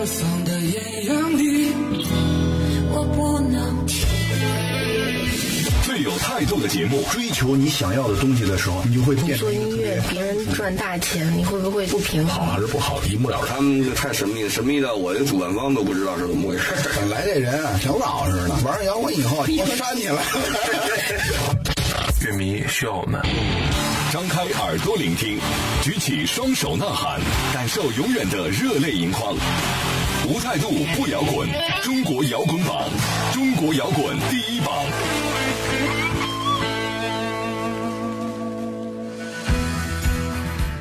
沧桑的艳阳里，我不能停。最有态度的节目，追求你想要的东西的时候，你就会变成做音乐，别人赚大钱，你会不会不平衡？好还是不好，一目了然。他们这太神秘，神秘到我这主办方都不知道是怎么回事。本来这人啊，挺老实的，玩摇滚以后，我扇你了。乐迷需要我们。张开耳朵聆听，举起双手呐喊，感受永远的热泪盈眶。无态度不摇滚，中国摇滚榜，中国摇滚第一榜。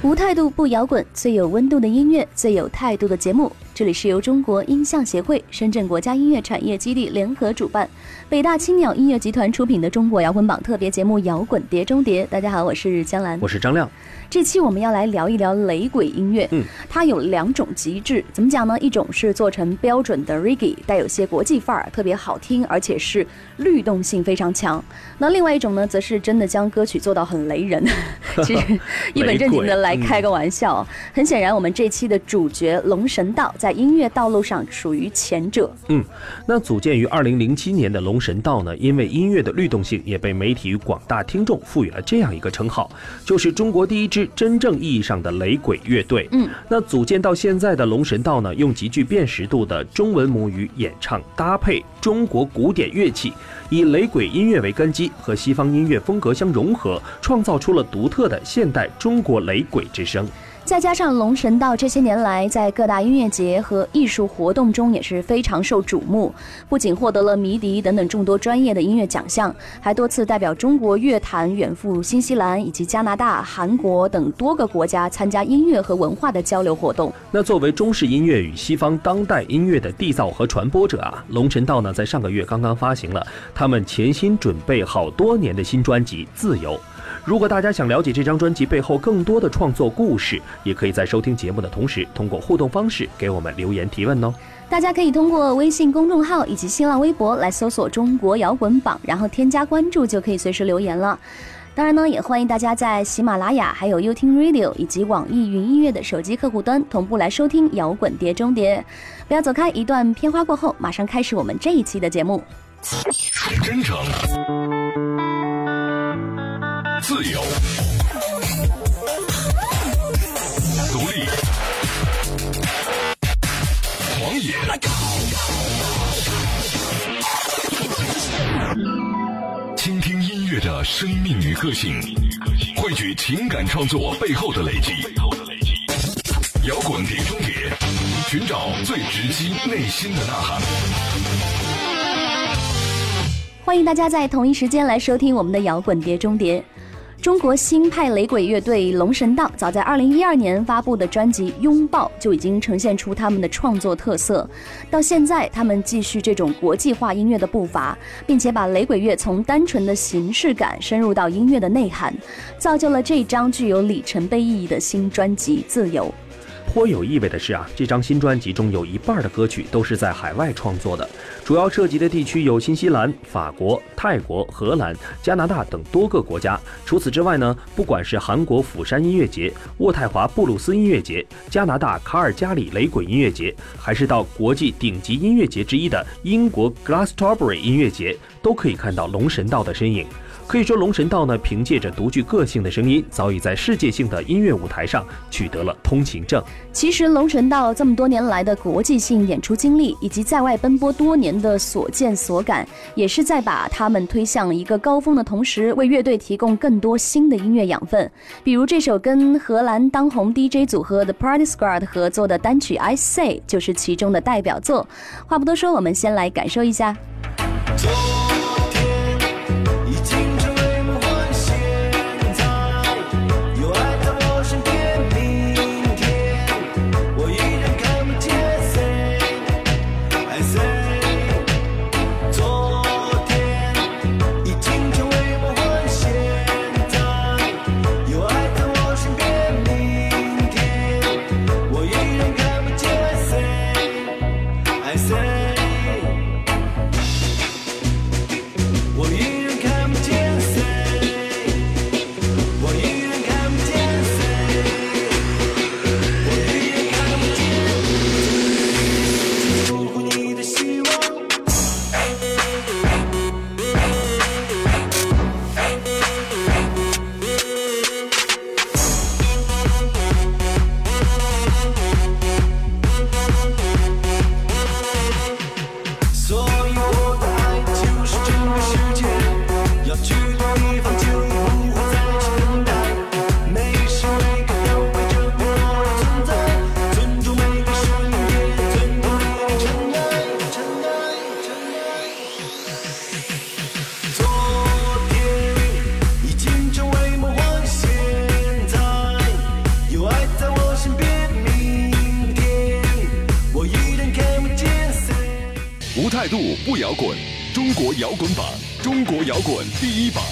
无态度不摇滚，最有温度的音乐，最有态度的节目。这里是由中国音像协会、深圳国家音乐产业基地联合主办，北大青鸟音乐集团出品的中国摇滚榜特别节目《摇滚碟中谍》。大家好，我是江兰，我是张亮。这期我们要来聊一聊雷鬼音乐。嗯，它有两种极致，怎么讲呢？一种是做成标准的 reggae，带有些国际范儿，特别好听，而且是律动性非常强。那另外一种呢，则是真的将歌曲做到很雷人。其实一本正经的来开个玩笑。很显然，我们这期的主角龙神道在音乐道路上属于前者。嗯，那组建于二零零七年的龙神道呢，因为音乐的律动性，也被媒体与广大听众赋予了这样一个称号，就是中国第一支真正意义上的雷鬼乐队。嗯，那组建到现在的龙神道呢，用极具辨识度的中文母语演唱，搭配中国古典乐器，以雷鬼音乐为根基，和西方音乐风格相融合，创造出了独特的现代中国雷鬼之声。再加上龙神道这些年来在各大音乐节和艺术活动中也是非常受瞩目，不仅获得了迷笛等等众多专业的音乐奖项，还多次代表中国乐坛远赴新西兰以及加拿大、韩国等多个国家参加音乐和文化的交流活动。那作为中式音乐与西方当代音乐的缔造和传播者啊，龙神道呢在上个月刚刚发行了他们潜心准备好多年的新专辑《自由》。如果大家想了解这张专辑背后更多的创作故事，也可以在收听节目的同时，通过互动方式给我们留言提问哦。大家可以通过微信公众号以及新浪微博来搜索“中国摇滚榜”，然后添加关注就可以随时留言了。当然呢，也欢迎大家在喜马拉雅、还有优听 Radio 以及网易云音乐的手机客户端同步来收听《摇滚碟中谍》。不要走开，一段片花过后，马上开始我们这一期的节目。真诚。自由，独立，狂野，倾听音乐的生命与个性，汇聚情感创作背后的累积。摇滚碟中谍，寻找最直击内心的呐喊。欢迎大家在同一时间来收听我们的摇滚碟中谍。中国新派雷鬼乐队龙神道早在二零一二年发布的专辑《拥抱》就已经呈现出他们的创作特色。到现在，他们继续这种国际化音乐的步伐，并且把雷鬼乐从单纯的形式感深入到音乐的内涵，造就了这张具有里程碑意义的新专辑《自由》。颇有意味的是啊，这张新专辑中有一半的歌曲都是在海外创作的，主要涉及的地区有新西兰、法国、泰国、荷兰、加拿大等多个国家。除此之外呢，不管是韩国釜山音乐节、渥太华布鲁斯音乐节、加拿大卡尔加里雷鬼音乐节，还是到国际顶级音乐节之一的英国 Glastonbury 音乐节，都可以看到龙神道的身影。可以说，龙神道呢，凭借着独具个性的声音，早已在世界性的音乐舞台上取得了通行证。其实，龙神道这么多年来的国际性演出经历，以及在外奔波多年的所见所感，也是在把他们推向一个高峰的同时，为乐队提供更多新的音乐养分。比如这首跟荷兰当红 DJ 组合 The Party Squad 合作的单曲《I Say》，就是其中的代表作。话不多说，我们先来感受一下。不摇滚，中国摇滚榜，中国摇滚第一榜。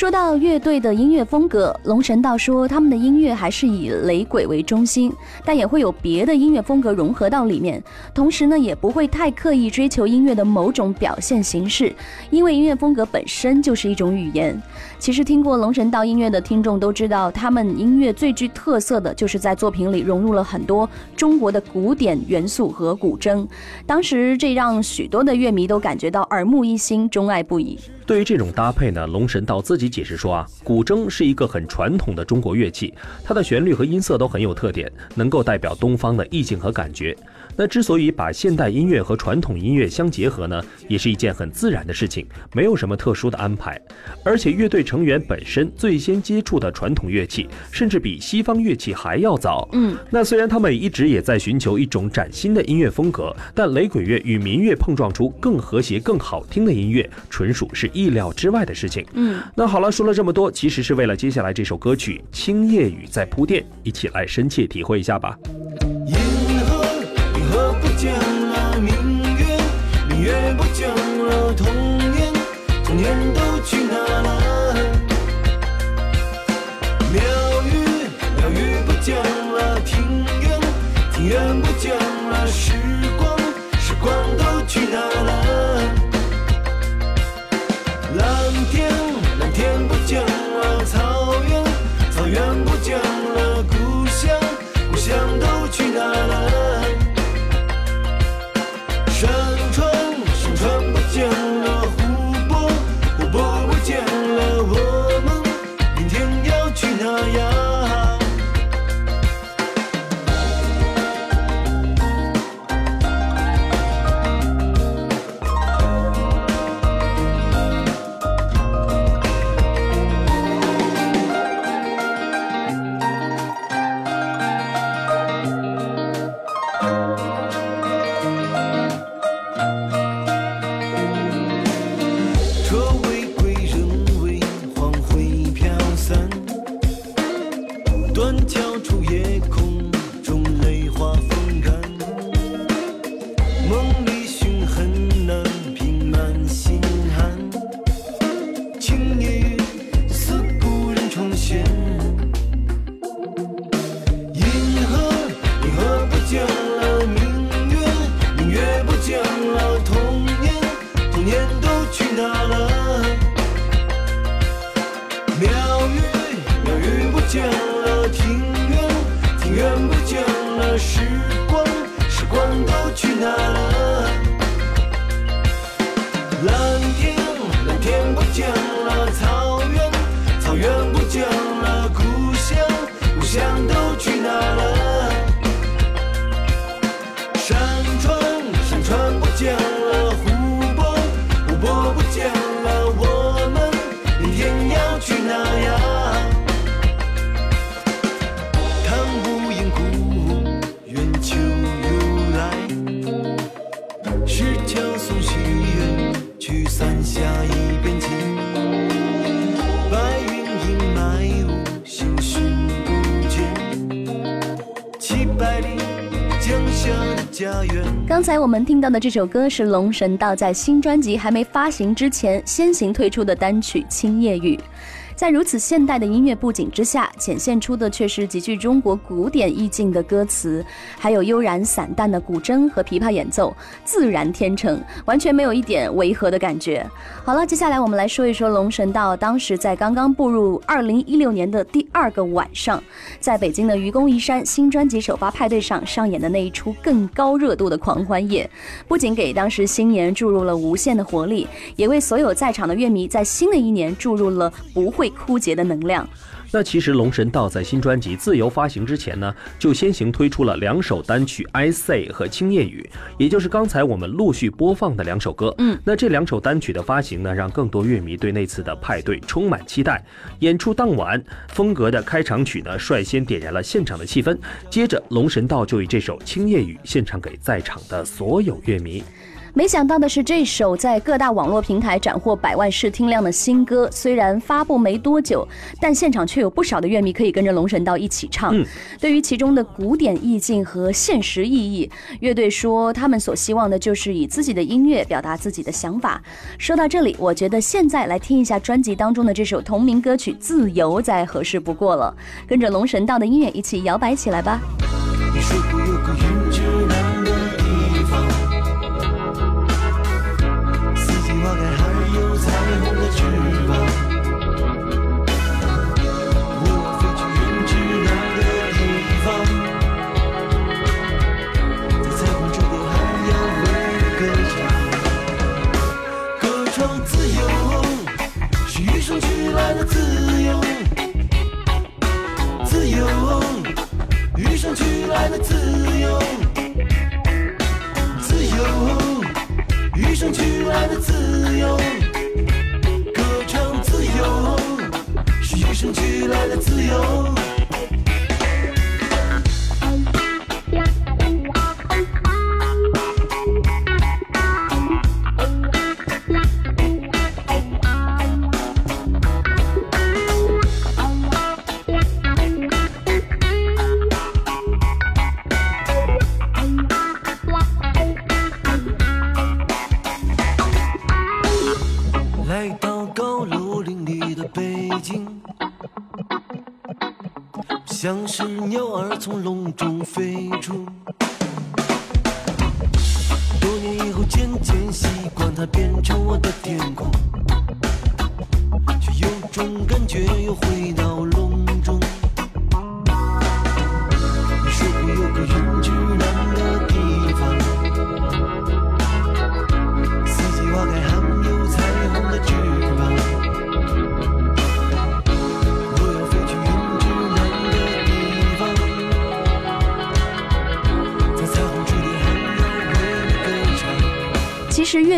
说到乐队的音乐风格，龙神道说他们的音乐还是以雷鬼为中心，但也会有别的音乐风格融合到里面。同时呢，也不会太刻意追求音乐的某种表现形式，因为音乐风格本身就是一种语言。其实听过龙神道音乐的听众都知道，他们音乐最具特色的就是在作品里融入了很多中国的古典元素和古筝。当时这让许多的乐迷都感觉到耳目一新，钟爱不已。对于这种搭配呢，龙神道自己解释说啊，古筝是一个很传统的中国乐器，它的旋律和音色都很有特点，能够代表东方的意境和感觉。那之所以把现代音乐和传统音乐相结合呢，也是一件很自然的事情，没有什么特殊的安排。而且乐队成员本身最先接触的传统乐器，甚至比西方乐器还要早。嗯，那虽然他们一直也在寻求一种崭新的音乐风格，但雷鬼乐与民乐碰撞出更和谐、更好听的音乐，纯属是意料之外的事情。嗯，那好了，说了这么多，其实是为了接下来这首歌曲《青夜雨》在铺垫，一起来深切体会一下吧。见了，明月，明月不见了，童年，童年都我们听到的这首歌是龙神道在新专辑还没发行之前先行推出的单曲《青叶雨》。在如此现代的音乐布景之下，显现出的却是极具中国古典意境的歌词，还有悠然散淡的古筝和琵琶演奏，自然天成，完全没有一点违和的感觉。好了，接下来我们来说一说龙神道当时在刚刚步入二零一六年的第二个晚上，在北京的愚公移山新专辑首发派对上上演的那一出更高热度的狂欢夜，不仅给当时新年注入了无限的活力，也为所有在场的乐迷在新的一年注入了不会枯竭的能量。那其实龙神道在新专辑自由发行之前呢，就先行推出了两首单曲《I Say》和《青叶雨》，也就是刚才我们陆续播放的两首歌。嗯，那这两首单曲的发行呢，让更多乐迷对那次的派对充满期待。演出当晚，风格的开场曲呢，率先点燃了现场的气氛。接着，龙神道就以这首《青叶雨》献唱给在场的所有乐迷。没想到的是，这首在各大网络平台斩获百万试听量的新歌，虽然发布没多久，但现场却有不少的乐迷可以跟着龙神道一起唱。对于其中的古典意境和现实意义，乐队说他们所希望的就是以自己的音乐表达自己的想法。说到这里，我觉得现在来听一下专辑当中的这首同名歌曲《自由》再合适不过了。跟着龙神道的音乐一起摇摆起来吧。你来的自由，歌唱自由，是与生俱来的自由。鸟儿从笼中飞出。多年以后渐渐习惯它变成我的天空，却有种感觉又回到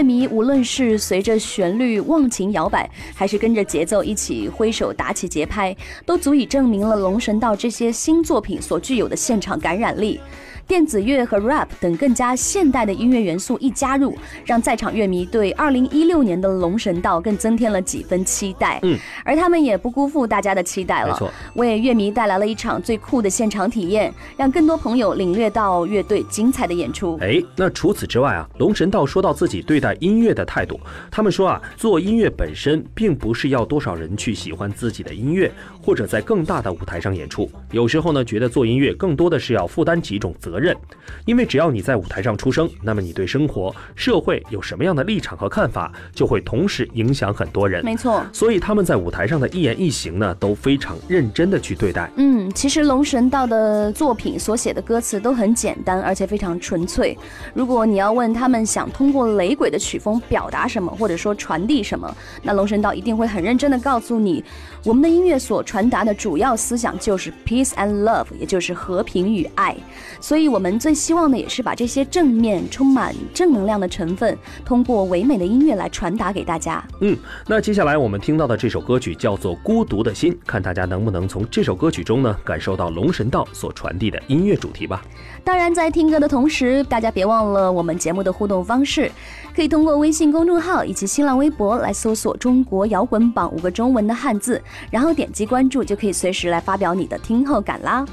迷无论是随着旋律忘情摇摆，还是跟着节奏一起挥手打起节拍，都足以证明了龙神道这些新作品所具有的现场感染力。电子乐和 rap 等更加现代的音乐元素一加入，让在场乐迷对2016年的龙神道更增添了几分期待。嗯，而他们也不辜负大家的期待了没错，为乐迷带来了一场最酷的现场体验，让更多朋友领略到乐队精彩的演出。哎，那除此之外啊，龙神道说到自己对待音乐的态度，他们说啊，做音乐本身并不是要多少人去喜欢自己的音乐，或者在更大的舞台上演出。有时候呢，觉得做音乐更多的是要负担几种责任，因为只要你在舞台上出声，那么你对生活、社会有什么样的立场和看法，就会同时影响很多人。没错。所以他们在舞台上的一言一行呢，都非常认真的去对待。嗯，其实龙神道的作品所写的歌词都很简单，而且非常纯粹。如果你要问他们想通过雷鬼的曲风表达什么，或者说传递什么，那龙神道一定会很认真的告诉你，我们的音乐所传达的主要思想就是 peace and love，也就是和平与爱。所以我们最希望的也是把这些正面、充满正能量的成分，通过唯美的音乐来传达给大家。嗯，那接下来我们听到的这首歌曲叫做《孤独的心》，看大家能不能从这首歌曲中呢感受到龙神道所传递的音乐主题吧。当然，在听歌的同时，大家别忘了我们节目的互动方式，可以通过微信公众号以及新浪微博来搜索“中国摇滚榜”五个中文的汉字，然后点击关注，就可以随时来发表你的听后感啦。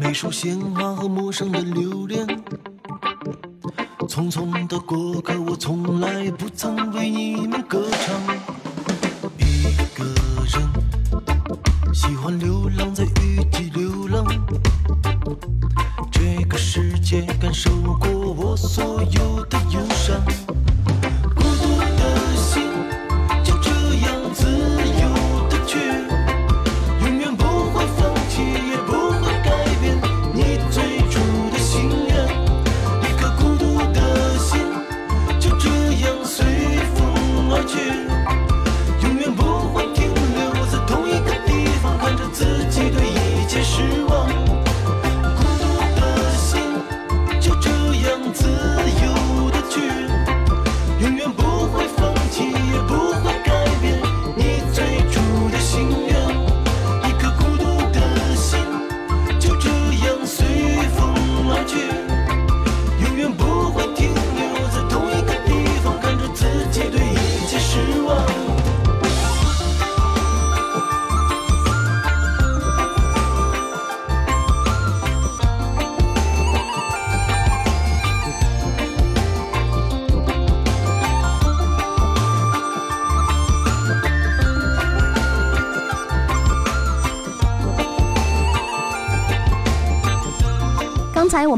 每束鲜花和陌生的留恋。匆匆的过客，我从来不曾为你们歌唱。一个人喜欢流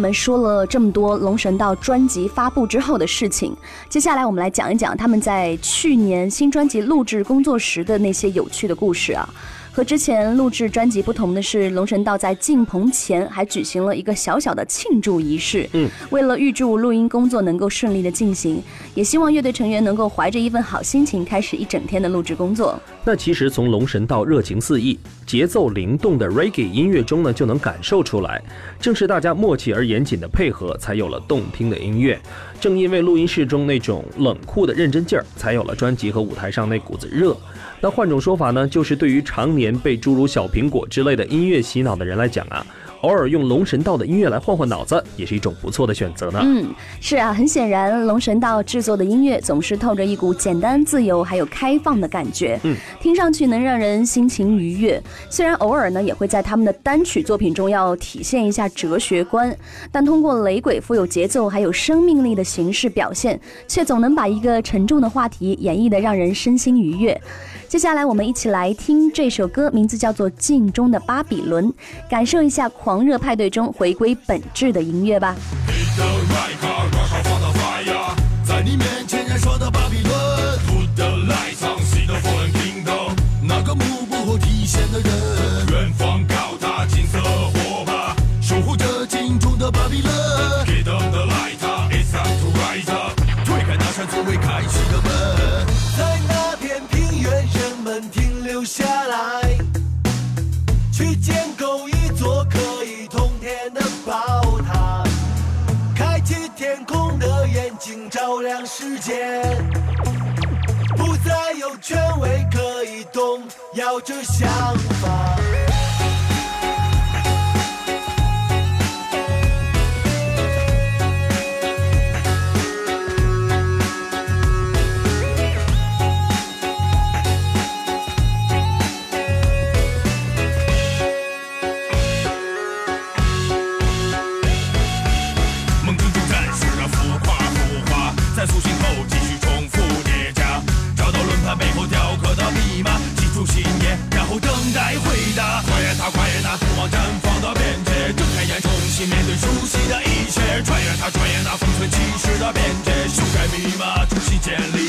们说了这么多龙神道专辑发布之后的事情，接下来我们来讲一讲他们在去年新专辑录制工作时的那些有趣的故事啊。和之前录制专辑不同的是，龙神道在进棚前还举行了一个小小的庆祝仪式。嗯，为了预祝录音工作能够顺利的进行，也希望乐队成员能够怀着一份好心情开始一整天的录制工作。那其实从龙神道热情四溢、节奏灵动的 Reggae 音乐中呢，就能感受出来，正是大家默契而严谨的配合，才有了动听的音乐。正因为录音室中那种冷酷的认真劲儿，才有了专辑和舞台上那股子热。那换种说法呢，就是对于常年被诸如小苹果之类的音乐洗脑的人来讲啊。偶尔用龙神道的音乐来换换脑子，也是一种不错的选择呢。嗯，是啊，很显然，龙神道制作的音乐总是透着一股简单、自由还有开放的感觉。嗯，听上去能让人心情愉悦。虽然偶尔呢，也会在他们的单曲作品中要体现一下哲学观，但通过雷鬼富有节奏还有生命力的形式表现，却总能把一个沉重的话题演绎的让人身心愉悦。接下来，我们一起来听这首歌，名字叫做《镜中的巴比伦》，感受一下狂狂热派对中回归本质的音乐吧。睛，照亮世界，不再有权威可以动摇这想法。时代变迁，修改密码，重新建立。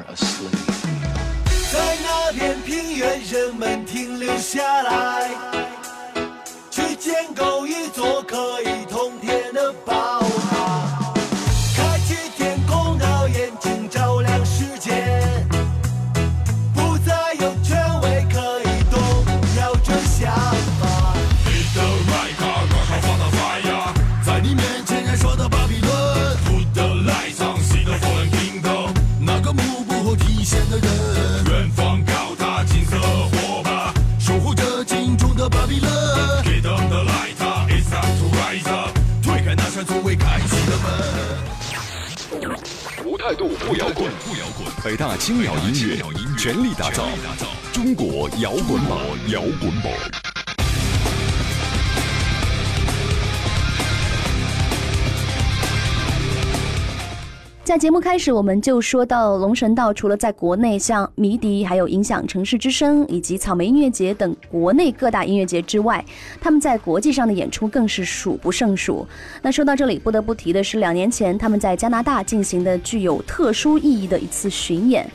Are a slave. 在那片平原，人们停留下来，去建构一座可以通天的宝开启的门。无态度不摇滚，不摇滚。北大青鸟音乐全力打造中国摇滚榜，摇滚榜。在节目开始，我们就说到龙神道，除了在国内像迷笛、还有影响城市之声以及草莓音乐节等国内各大音乐节之外，他们在国际上的演出更是数不胜数。那说到这里，不得不提的是两年前他们在加拿大进行的具有特殊意义的一次巡演。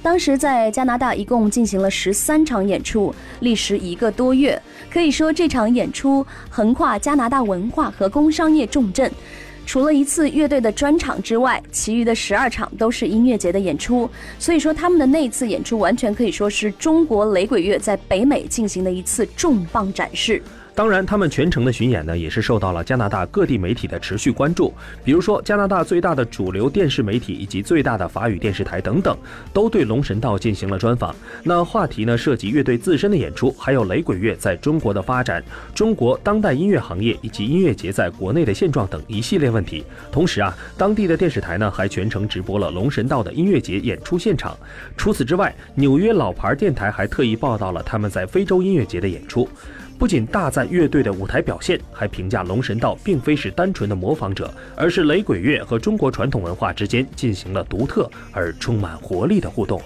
当时在加拿大一共进行了十三场演出，历时一个多月。可以说这场演出横跨加拿大文化和工商业重镇。除了一次乐队的专场之外，其余的十二场都是音乐节的演出。所以说，他们的那一次演出完全可以说是中国雷鬼乐在北美进行的一次重磅展示。当然，他们全程的巡演呢，也是受到了加拿大各地媒体的持续关注。比如说，加拿大最大的主流电视媒体以及最大的法语电视台等等，都对龙神道进行了专访。那话题呢，涉及乐队自身的演出，还有雷鬼乐在中国的发展、中国当代音乐行业以及音乐节在国内的现状等一系列问题。同时啊，当地的电视台呢，还全程直播了龙神道的音乐节演出现场。除此之外，纽约老牌电台还特意报道了他们在非洲音乐节的演出。不仅大赞乐队的舞台表现，还评价龙神道并非是单纯的模仿者，而是雷鬼乐和中国传统文化之间进行了独特而充满活力的互动。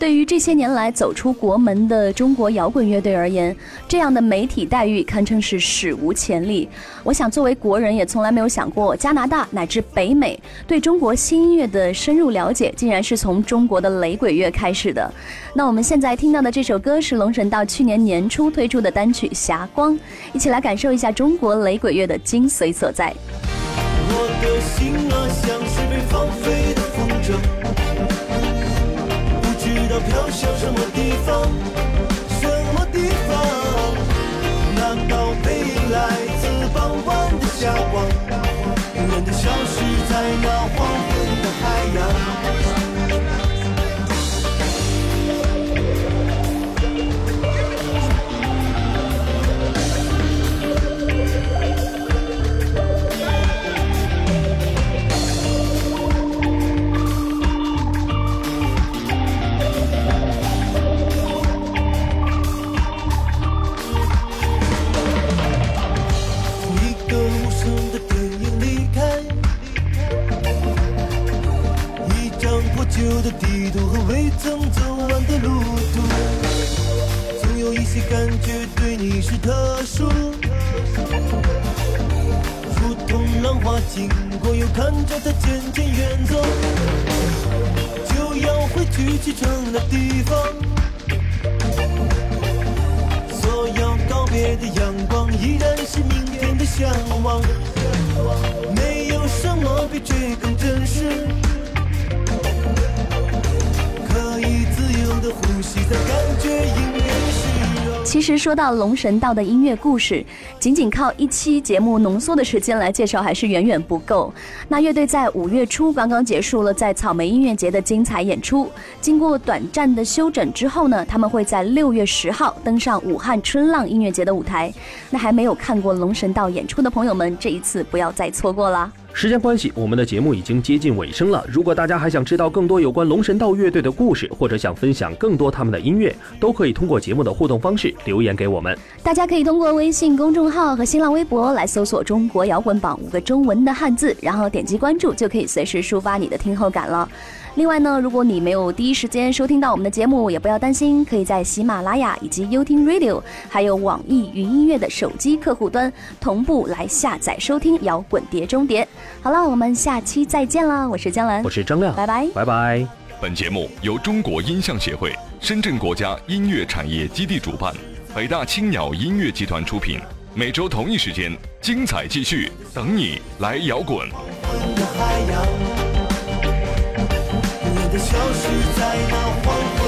对于这些年来走出国门的中国摇滚乐队而言，这样的媒体待遇堪称是史无前例。我想，作为国人，也从来没有想过加拿大乃至北美对中国新音乐的深入了解，竟然是从中国的雷鬼乐开始的。那我们现在听到的这首歌是龙神道去年年初推出的单曲《霞光》，一起来感受一下中国雷鬼乐的精髓所在。我的心啊，像是被放飞道飘向什么地方，什么地方？难道背影来自傍晚的霞光，永远的消失在那黄昏的海洋？风。所有告别的阳光，依然是明天的向往。没有什么比这更真实，可以自由的呼吸，在感觉音乐。其实说到龙神道的音乐故事，仅仅靠一期节目浓缩的时间来介绍还是远远不够。那乐队在五月初刚刚结束了在草莓音乐节的精彩演出，经过短暂的休整之后呢，他们会在六月十号登上武汉春浪音乐节的舞台。那还没有看过龙神道演出的朋友们，这一次不要再错过啦！时间关系，我们的节目已经接近尾声了。如果大家还想知道更多有关龙神道乐队的故事，或者想分享更多他们的音乐，都可以通过节目的互动方式留言给我们。大家可以通过微信公众号和新浪微博来搜索“中国摇滚榜”五个中文的汉字，然后点击关注，就可以随时抒发你的听后感了。另外呢，如果你没有第一时间收听到我们的节目，也不要担心，可以在喜马拉雅以及优听 Radio，还有网易云音乐的手机客户端同步来下载收听《摇滚碟中谍》。好了，我们下期再见了，我是江兰，我是张亮，拜拜，拜拜。本节目由中国音像协会、深圳国家音乐产业基地主办，北大青鸟音乐集团出品。每周同一时间，精彩继续，等你来摇滚。消失在那黄昏。